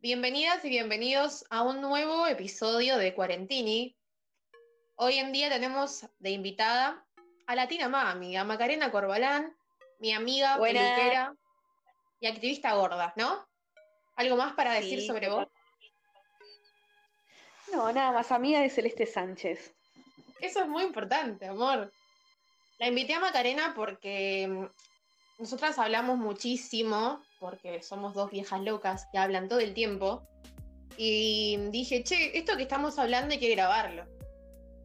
Bienvenidas y bienvenidos a un nuevo episodio de Cuarentini. Hoy en día tenemos de invitada a la Tina Mami, a Macarena Corbalán, mi amiga peluquera y activista gorda, ¿no? ¿Algo más para decir sobre vos? No, nada más, amiga de Celeste Sánchez. Eso es muy importante, amor. La invité a Macarena porque nosotras hablamos muchísimo, porque somos dos viejas locas que hablan todo el tiempo. Y dije, che, esto que estamos hablando hay que grabarlo.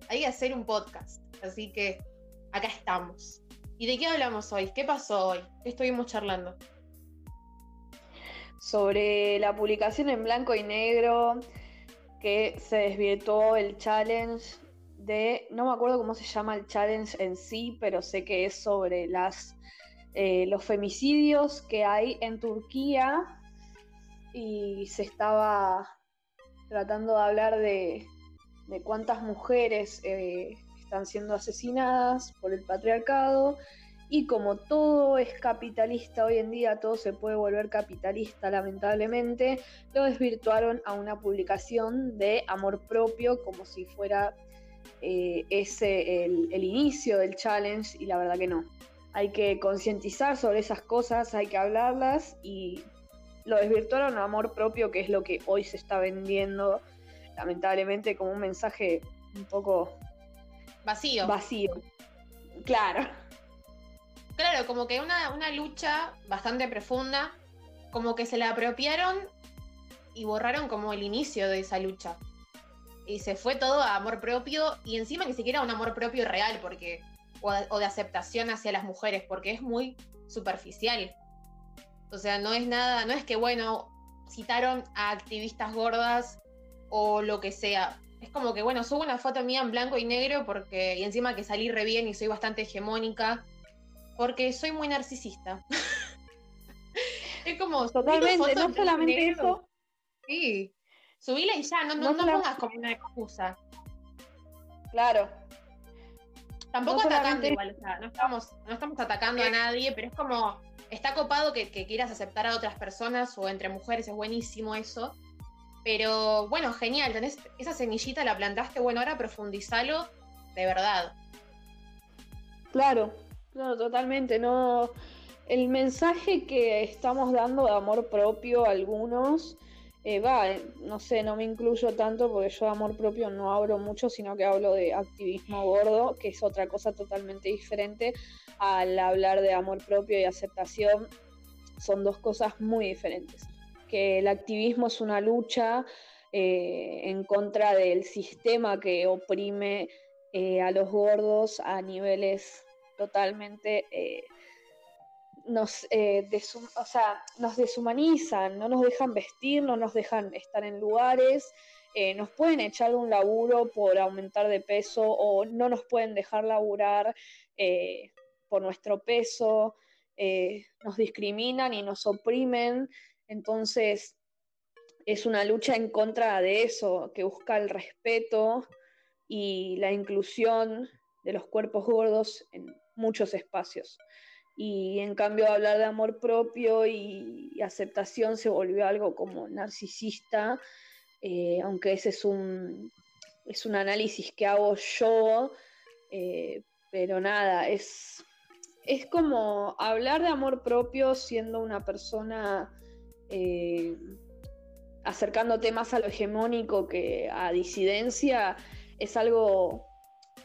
Hay que hacer un podcast. Así que acá estamos. ¿Y de qué hablamos hoy? ¿Qué pasó hoy? ¿Qué estuvimos charlando? Sobre la publicación en blanco y negro que se desvirtuó el challenge de, no me acuerdo cómo se llama el challenge en sí, pero sé que es sobre las eh, los femicidios que hay en Turquía y se estaba tratando de hablar de, cuántas mujeres eh, están siendo asesinadas por el patriarcado y como todo es capitalista hoy en día, todo se puede volver capitalista lamentablemente, lo desvirtuaron a una publicación de amor propio como si fuera eh, ese el inicio del challenge y la verdad que no hay que concientizar sobre esas cosas, hay que hablarlas y lo desvirtuaron a amor propio, que es lo que hoy se está vendiendo, lamentablemente, como un mensaje un poco vacío. Vacío. Claro. Claro, como que una, una lucha bastante profunda, como que se la apropiaron y borraron como el inicio de esa lucha. Y se fue todo a amor propio y encima ni siquiera un amor propio real, porque o de, aceptación hacia las mujeres, porque es muy superficial. O sea, no es nada, no es que, bueno, citaron a activistas gordas o lo que sea. Es como que, bueno, subo una foto mía en blanco y negro porque, y encima que salí re bien y soy bastante hegemónica, porque soy muy narcisista. es como... Totalmente, no solamente eso. Sí, subíla y ya, no, no, no, no pongas como una excusa. Claro, Tampoco atacando igual, o sea, no estamos, no estamos atacando a nadie, pero es como, está copado que, quieras aceptar a otras personas o entre mujeres, es buenísimo eso. Pero bueno, genial, tenés esa semillita, la plantaste, bueno, ahora profundizalo de verdad. Claro, claro, totalmente. No, el mensaje que estamos dando de amor propio a algunos eh, va, eh, no sé, no me incluyo tanto porque yo de amor propio no hablo mucho, sino que hablo de activismo gordo, que es otra cosa totalmente diferente al hablar de amor propio y aceptación. Son dos cosas muy diferentes. Que el activismo es una lucha eh, en contra del sistema que oprime a los gordos a niveles totalmente nos, eh, o sea, nos deshumanizan, no nos dejan vestir, no nos dejan estar en lugares, eh, nos pueden echar de un laburo por aumentar de peso o no nos pueden dejar laburar eh, por nuestro peso, nos discriminan y nos oprimen, entonces es una lucha en contra de eso, que busca el respeto y la inclusión de los cuerpos gordos en muchos espacios y en cambio hablar de amor propio y, aceptación se volvió algo como narcisista, eh, aunque ese es un, es un análisis que hago yo, eh, pero nada, es, es como hablar de amor propio siendo una persona eh, acercándote más a lo hegemónico que a disidencia, es algo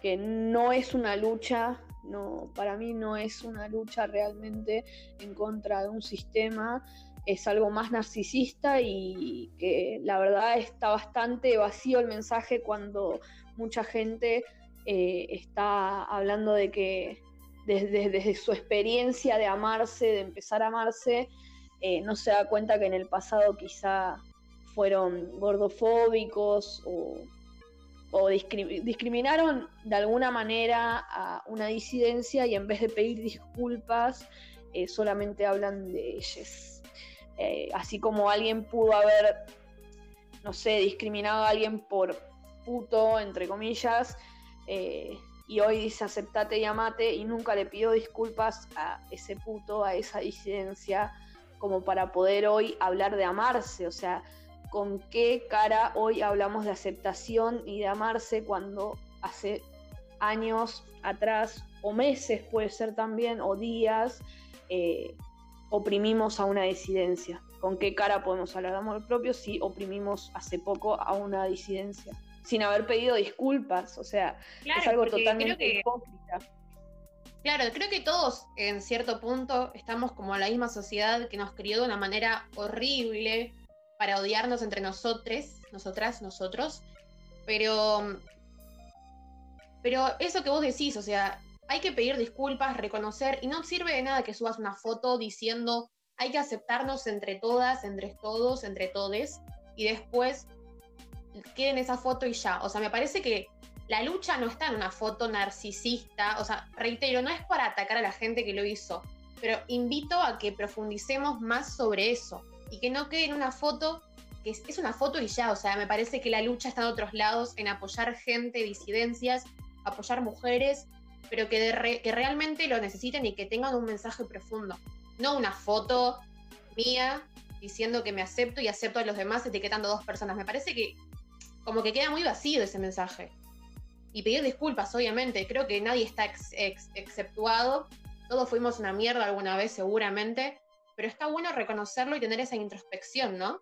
que no es una lucha no, para mí no es una lucha realmente en contra de un sistema, es algo más narcisista y que la verdad está bastante vacío el mensaje cuando mucha gente eh, está hablando de que desde, su experiencia de amarse, de empezar a amarse, eh, no se da cuenta que en el pasado quizá fueron gordofóbicos o o discriminaron de alguna manera a una disidencia y en vez de pedir disculpas eh, solamente hablan de ellas. Eh, así como alguien pudo haber, no sé, discriminado a alguien por puto, entre comillas, eh, y hoy dice aceptate y amate y nunca le pidió disculpas a ese puto, a esa disidencia, como para poder hoy hablar de amarse. O sea, con qué cara hoy hablamos de aceptación y de amarse cuando hace años atrás, o meses puede ser también, o días, eh, oprimimos a una disidencia. ¿Con qué cara podemos hablar de amor propio si oprimimos hace poco a una disidencia? Sin haber pedido disculpas, o sea, es algo totalmente hipócrita. Claro, creo que todos en cierto punto estamos como la misma sociedad que nos crió de una manera horrible para odiarnos entre nosotros, nosotras, nosotros, pero pero eso que vos decís, o sea, hay que pedir disculpas, reconocer, y no sirve de nada que subas una foto diciendo hay que aceptarnos entre todas, entre todos, entre todes, y después queden esa foto y ya. O sea, me parece que la lucha no está en una foto narcisista, o sea, reitero, no es para atacar a la gente que lo hizo, pero invito a que profundicemos más sobre eso y que no quede en una foto que es, una foto y ya, o sea, me parece que la lucha está en otros lados, en apoyar gente, disidencias, apoyar mujeres, pero que, que realmente lo necesiten y que tengan un mensaje profundo. No una foto mía diciendo que me acepto y acepto a los demás etiquetando a dos personas. Me parece que como que queda muy vacío ese mensaje. Y pedir disculpas, obviamente. Creo que nadie está exceptuado. Todos fuimos una mierda alguna vez, seguramente. Pero está bueno reconocerlo y tener esa introspección, ¿no?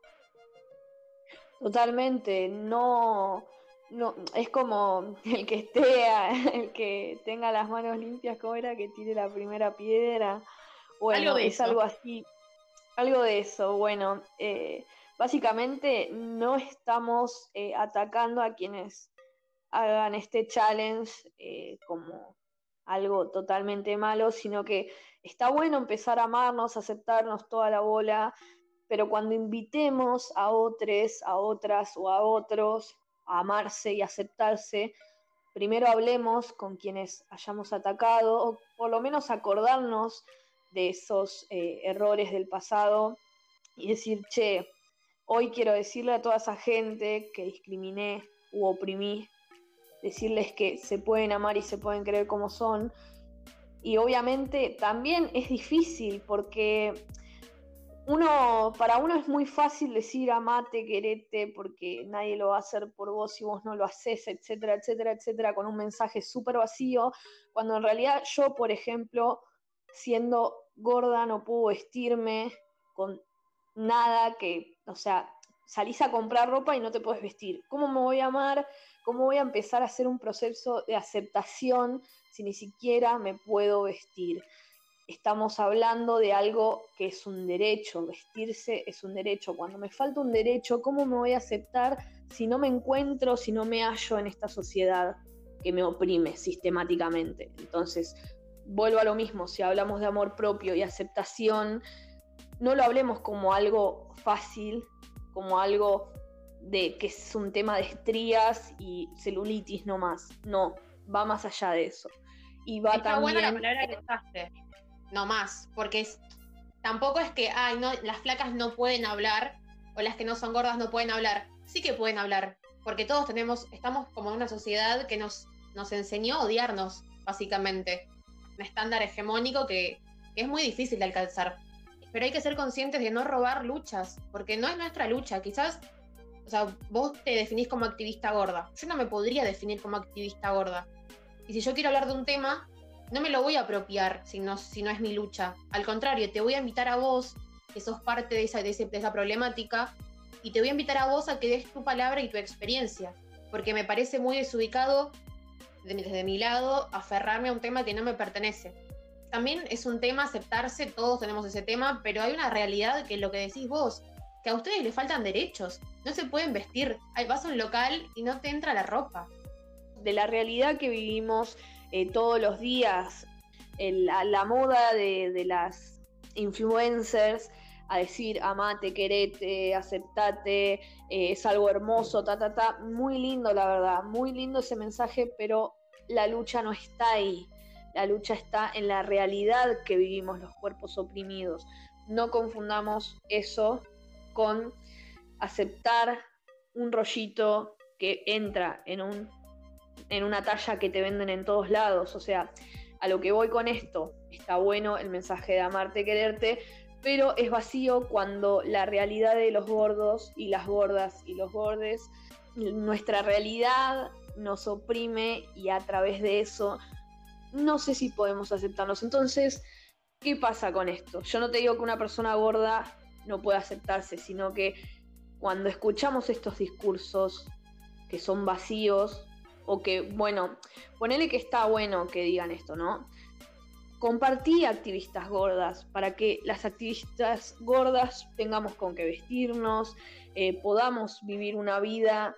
Totalmente. No, no, es como el que esté, el que tenga las manos limpias, como era que tire la primera piedra. Bueno, es algo así, algo de eso. Bueno, eh, básicamente no estamos eh, atacando a quienes hagan este challenge eh, como algo totalmente malo, sino que está bueno empezar a amarnos, aceptarnos toda la bola, pero cuando invitemos a otros, a otras o a otros a amarse y aceptarse, primero hablemos con quienes hayamos atacado, o por lo menos acordarnos de esos eh, errores del pasado y decir, che, hoy quiero decirle a toda esa gente que discriminé u oprimí, decirles que se pueden amar y se pueden creer como son. Y obviamente también es difícil porque uno, para uno es muy fácil decir amate, querete, porque nadie lo va a hacer por vos si vos no lo haces, etcétera, etcétera, etcétera, con un mensaje súper vacío, cuando en realidad yo, por ejemplo, siendo gorda, no puedo vestirme con nada que, o sea, salís a comprar ropa y no te puedes vestir. ¿Cómo me voy a amar? ¿Cómo voy a empezar a hacer un proceso de aceptación si ni siquiera me puedo vestir? estamos hablando de algo que es un derecho, vestirse es un derecho. Cuando me falta un derecho, ¿cómo me voy a aceptar si no me encuentro, si no me hallo en esta sociedad que me oprime sistemáticamente? Entonces, vuelvo a lo mismo, si hablamos de amor propio y aceptación, no lo hablemos como algo fácil, como algo de que es un tema de estrías y celulitis no más. No, va más allá de eso. Y va Está buena la palabra que usaste no más, porque tampoco es que, ay, no, las flacas no pueden hablar o las que no son gordas no pueden hablar. Sí que pueden hablar, porque todos tenemos, estamos como en una sociedad que nos, nos enseñó a odiarnos, básicamente. Un estándar hegemónico que, es muy difícil de alcanzar. Pero hay que ser conscientes de no robar luchas, porque no es nuestra lucha. Quizás, o sea, vos te definís como activista gorda. Yo no me podría definir como activista gorda. Y si yo quiero hablar de un tema, no me lo voy a apropiar si no, si no es mi lucha. Al contrario, te voy a invitar a vos, que sos parte de esa, de, esa problemática, y te voy a invitar a vos a que des tu palabra y tu experiencia, porque me parece muy desubicado desde mi lado aferrarme a un tema que no me pertenece. También es un tema aceptarse, todos tenemos ese tema, pero hay una realidad que es lo que decís vos, que a ustedes les faltan derechos, no se pueden vestir, vas a un local y no te entra la ropa. De la realidad que vivimos, eh, todos los días la, moda de, las influencers a decir amate, querete, aceptate, eh, es algo hermoso, ta, ta, ta. Muy lindo, la verdad, muy lindo ese mensaje, pero la lucha no está ahí. La lucha está en la realidad que vivimos los cuerpos oprimidos. No confundamos eso con aceptar un rollito que entra en un en una talla que te venden en todos lados. O sea, a lo que voy con esto, está bueno el mensaje de amarte, quererte, pero es vacío cuando la realidad de los gordos y las gordas y los gordes, nuestra realidad nos oprime y a través de eso no sé si podemos aceptarnos. Entonces, ¿qué pasa con esto? Yo no te digo que una persona gorda no pueda aceptarse, sino que cuando escuchamos estos discursos que son vacíos, o que, bueno, ponele que está bueno que digan esto, ¿no? Compartí activistas gordas para que las activistas gordas tengamos con qué vestirnos, eh, podamos vivir una vida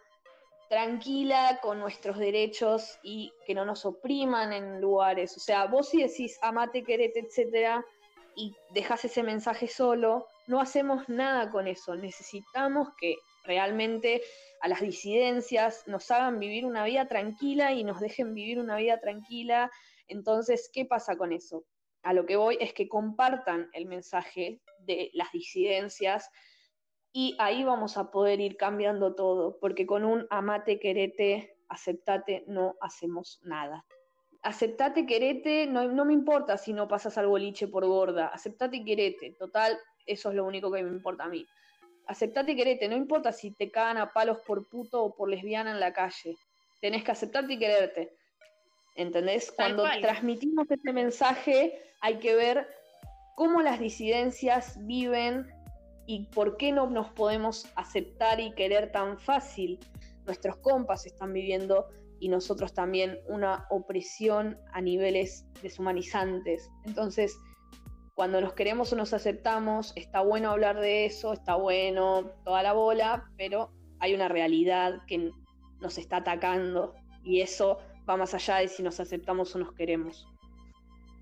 tranquila con nuestros derechos y que no nos opriman en lugares. O sea, vos si decís amate, querete, etcétera, y dejas ese mensaje solo, no hacemos nada con eso. Necesitamos que realmente a las disidencias nos hagan vivir una vida tranquila y nos dejen vivir una vida tranquila. Entonces, ¿qué pasa con eso? A lo que voy es que compartan el mensaje de las disidencias y ahí vamos a poder ir cambiando todo, porque con un amate, querete, aceptate, no hacemos nada. Aceptate, querete, no, no me importa si no pasas al boliche por gorda, aceptate, querete, total, eso es lo único que me importa a mí. Aceptate, querete, no importa si te cagan a palos por puto o por lesbiana en la calle, tenés que aceptarte y quererte. ¿Entendés? Cuando transmitimos este mensaje hay que ver cómo las disidencias viven y por qué no nos podemos aceptar y querer tan fácil. Nuestros compas están viviendo y nosotros también una opresión a niveles deshumanizantes. Entonces, cuando nos queremos o nos aceptamos, está bueno hablar de eso, está bueno toda la bola, pero hay una realidad que nos está atacando y eso va más allá de si nos aceptamos o nos queremos.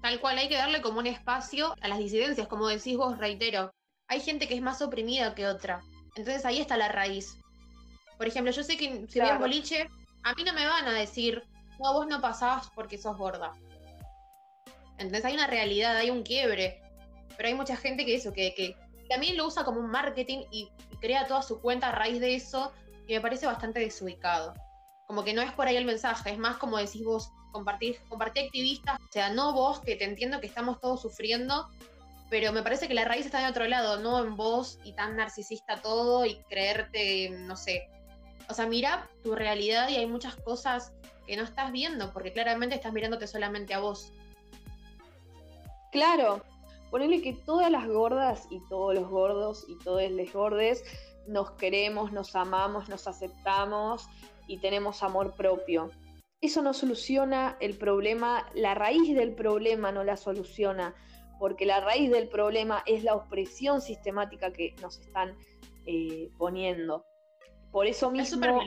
Tal cual, hay que darle como un espacio a las disidencias, como decís vos, reitero hay gente que es más oprimida que otra. Entonces ahí está la raíz. Por ejemplo, yo sé que si voy a boliche, a mí no me van a decir, no, vos no pasabas porque sos gorda. Entonces hay una realidad, hay un quiebre. Pero hay mucha gente que eso, que, que también lo usa como un marketing y, crea toda su cuenta a raíz de eso, y me parece bastante desubicado. Como que no es por ahí el mensaje, es más como decís vos, compartir, compartir activistas, o sea, no vos, que te entiendo que estamos todos sufriendo, pero me parece que la raíz está en otro lado, no en vos y tan narcisista todo y creerte, no sé. O sea, mira tu realidad y hay muchas cosas que no estás viendo, porque claramente estás mirándote solamente a vos. Claro, ponele que todas las gordas y todos los gordos y todos los gordes nos queremos, nos amamos, nos aceptamos y tenemos amor propio. Eso no soluciona el problema, la raíz del problema no la soluciona porque la raíz del problema es la opresión sistemática que nos están eh, poniendo. Por eso mismo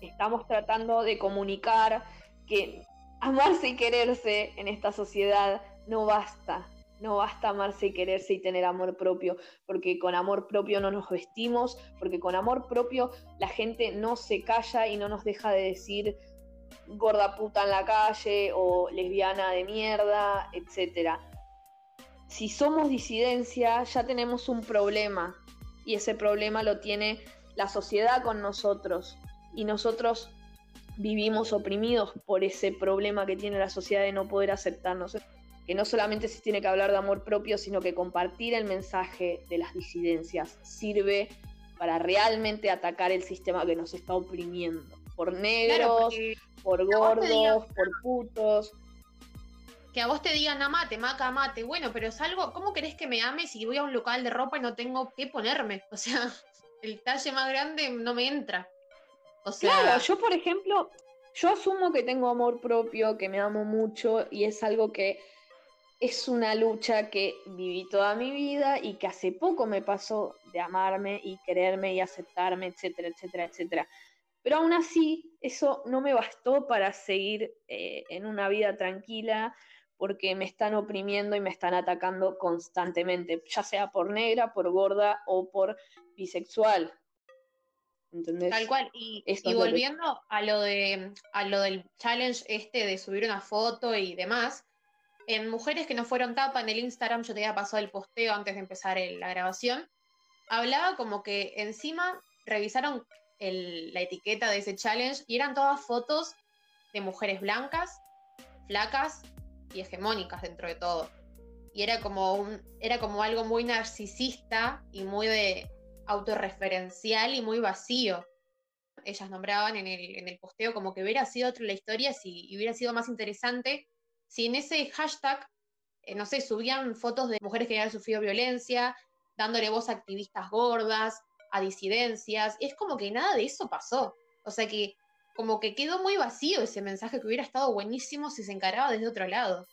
estamos tratando de comunicar que amarse y quererse en esta sociedad no basta. No basta amarse y quererse y tener amor propio, porque con amor propio no nos vestimos, porque con amor propio la gente no se calla y no nos deja de decir gorda puta en la calle o lesbiana de mierda, etcétera si somos disidencia, ya tenemos un problema y ese problema lo tiene la sociedad con nosotros y nosotros vivimos oprimidos por ese problema que tiene la sociedad de no poder aceptarnos. Que no solamente se tiene que hablar de amor propio, sino que compartir el mensaje de las disidencias sirve para realmente atacar el sistema que nos está oprimiendo. Por negros, por gordos, por putos, que a vos te digan amate, maca, amate, bueno, pero es algo, ¿cómo querés que me ame si voy a un local de ropa y no tengo qué ponerme? O sea, el talle más grande no me entra. O sea, claro, yo por ejemplo, yo asumo que tengo amor propio, que me amo mucho y es algo que es una lucha que viví toda mi vida y que hace poco me pasó de amarme y quererme y aceptarme, etcétera, etcétera, etcétera. Pero aún así, eso no me bastó para seguir eh, en una vida tranquila, porque me están oprimiendo y me están atacando constantemente, ya sea por negra, por gorda o por bisexual. ¿Entendés? Tal cual. Y, volviendo a lo de a lo del challenge este de subir una foto y demás, en mujeres que no fueron tapa en el Instagram, yo te había pasado el posteo antes de empezar la grabación, hablaba como que encima revisaron la etiqueta de ese challenge y eran todas fotos de mujeres blancas, flacas, y hegemónicas dentro de todo. y era como, un, era como algo muy narcisista y muy de autorreferencial y muy vacío. Ellas nombraban en el, en el posteo como que hubiera sido otra la historia si hubiera sido más interesante si en ese hashtag, eh, no sé, subían fotos de mujeres que habían sufrido violencia, dándole voz a activistas gordas, a disidencias, es como que nada de eso pasó. O sea que como que quedó muy vacío ese mensaje que hubiera estado buenísimo si se encaraba desde otro lado.